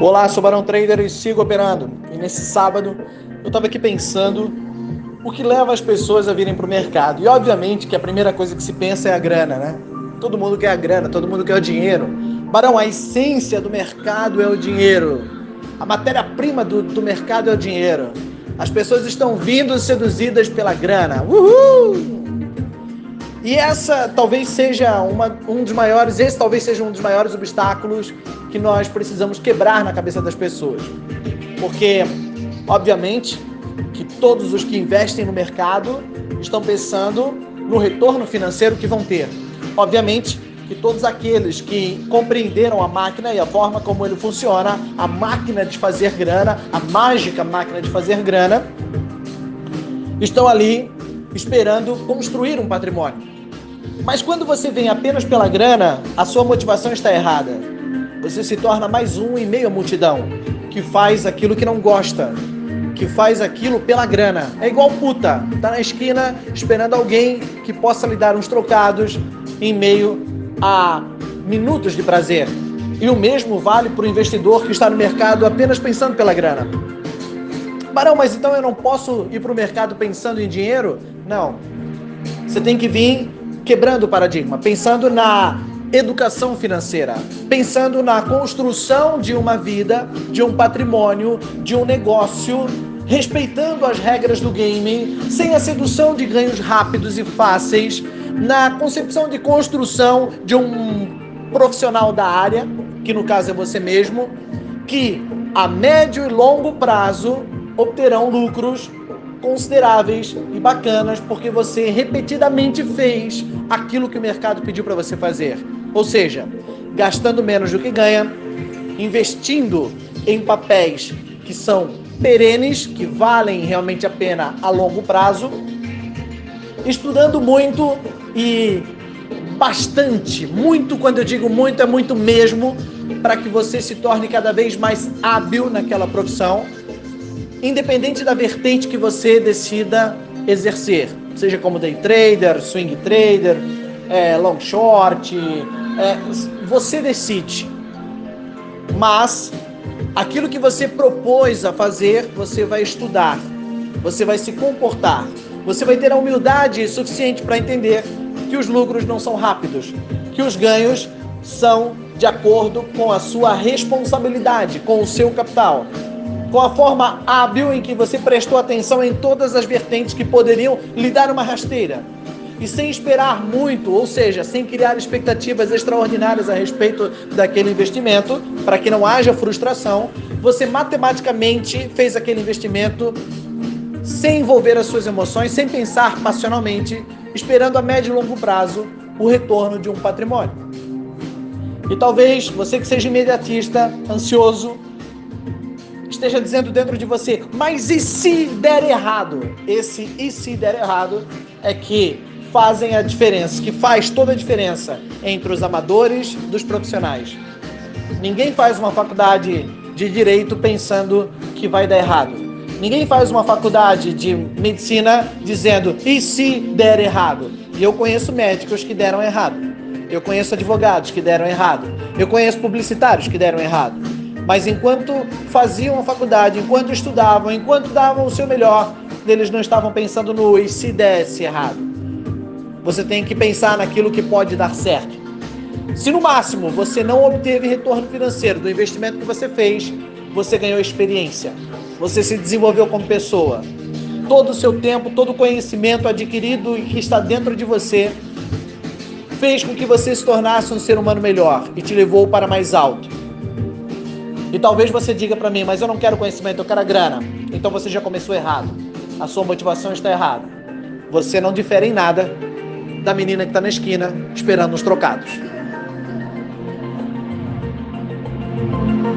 Olá, sou Barão Trader e sigo operando. E nesse sábado eu estava aqui pensando o que leva as pessoas a virem para o mercado. E obviamente que a primeira coisa que se pensa é a grana, né? Todo mundo quer a grana, todo mundo quer o dinheiro. Barão, a essência do mercado é o dinheiro. A matéria-prima do, do mercado é o dinheiro. As pessoas estão vindo seduzidas pela grana. Uhul! E essa talvez seja uma, um dos maiores, esse talvez seja um dos maiores obstáculos que nós precisamos quebrar na cabeça das pessoas. Porque, obviamente, que todos os que investem no mercado estão pensando no retorno financeiro que vão ter. Obviamente que todos aqueles que compreenderam a máquina e a forma como ele funciona, a máquina de fazer grana, a mágica máquina de fazer grana, estão ali esperando construir um patrimônio. Mas quando você vem apenas pela grana, a sua motivação está errada. Você se torna mais um em meio à multidão que faz aquilo que não gosta, que faz aquilo pela grana. É igual puta, tá na esquina esperando alguém que possa lhe dar uns trocados em meio a minutos de prazer. E o mesmo vale para o investidor que está no mercado apenas pensando pela grana. Barão, mas então eu não posso ir para o mercado pensando em dinheiro? Não. Você tem que vir quebrando o paradigma, pensando na educação financeira, pensando na construção de uma vida, de um patrimônio, de um negócio, respeitando as regras do game, sem a sedução de ganhos rápidos e fáceis, na concepção de construção de um profissional da área, que no caso é você mesmo, que a médio e longo prazo obterão lucros consideráveis e bacanas porque você repetidamente fez aquilo que o mercado pediu para você fazer. Ou seja, gastando menos do que ganha, investindo em papéis que são perenes, que valem realmente a pena a longo prazo, estudando muito e bastante, muito, quando eu digo muito, é muito mesmo, para que você se torne cada vez mais hábil naquela profissão independente da vertente que você decida exercer, seja como day trader, swing trader, é, long short, é, você decide. Mas aquilo que você propôs a fazer, você vai estudar, você vai se comportar, você vai ter a humildade suficiente para entender que os lucros não são rápidos, que os ganhos são de acordo com a sua responsabilidade, com o seu capital com a forma hábil em que você prestou atenção em todas as vertentes que poderiam lhe dar uma rasteira. E sem esperar muito, ou seja, sem criar expectativas extraordinárias a respeito daquele investimento, para que não haja frustração, você matematicamente fez aquele investimento sem envolver as suas emoções, sem pensar passionalmente, esperando a médio e longo prazo o retorno de um patrimônio. E talvez você que seja imediatista, ansioso, esteja dizendo dentro de você, mas e se der errado? Esse e se der errado é que fazem a diferença, que faz toda a diferença entre os amadores dos profissionais. Ninguém faz uma faculdade de direito pensando que vai dar errado. Ninguém faz uma faculdade de medicina dizendo e se der errado. E eu conheço médicos que deram errado. Eu conheço advogados que deram errado. Eu conheço publicitários que deram errado. Mas enquanto faziam a faculdade, enquanto estudavam, enquanto davam o seu melhor, eles não estavam pensando no e se desse errado. Você tem que pensar naquilo que pode dar certo. Se no máximo você não obteve retorno financeiro do investimento que você fez, você ganhou experiência. Você se desenvolveu como pessoa. Todo o seu tempo, todo o conhecimento adquirido e que está dentro de você fez com que você se tornasse um ser humano melhor e te levou para mais alto. E talvez você diga para mim, mas eu não quero conhecimento, eu quero a grana. Então você já começou errado. A sua motivação está errada. Você não difere em nada da menina que está na esquina esperando os trocados.